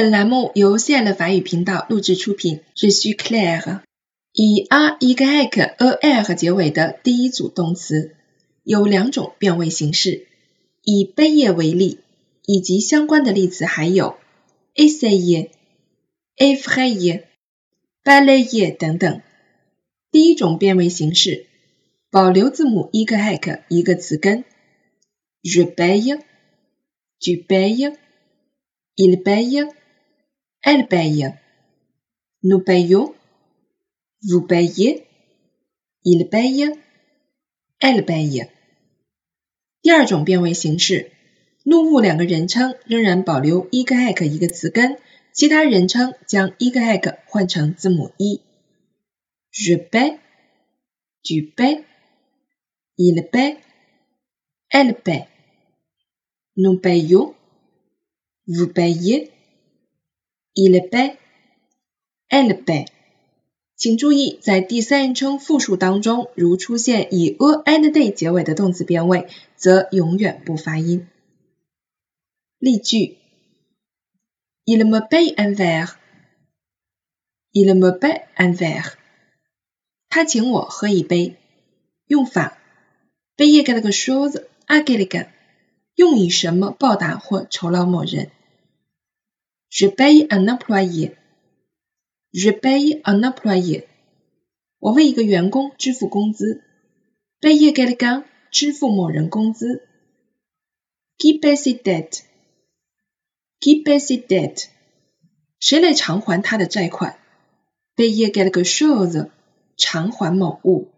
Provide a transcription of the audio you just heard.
本栏目由现爱法语频道录制出品。是需 c l a i r 以 r、e、g e c e r 结尾的第一组动词有两种变位形式。以贝叶为例，以及相关的例子还有 e s s a y e e f r a y e b a l l e y e 等等。第一种变位形式保留字母 e g e c 一个词根 r e b e i l l e j u b e i l l e i l b e i l l e elle paye、nous payons、vous payez、il paye、elle paye。第二种变位形式，怒物两个人称仍然保留 e 个 h 一个词根，其他人称将 e 个 h 换成字母 e。Je paie, tu paies, il paie, Elle paye. Nous payons, vous payez, il paie, elle paie. 请注意，在第三人称复数当中，如出现以 a and day 结尾的动词变位，则永远不发音。例句：Il me paie un verre. Il me paie un verre. 他请我喝一杯。用法：payer quelque chose à quelqu'un，用以什么报答或酬劳某人。Je paye un employé。Je paye un employé。我为一个员工支付工资。payer quelqu'un，支付某人工资。Qui paie ses dettes？Qui paie ses dettes？谁来偿还他的债款？payer quelque chose。偿还某物。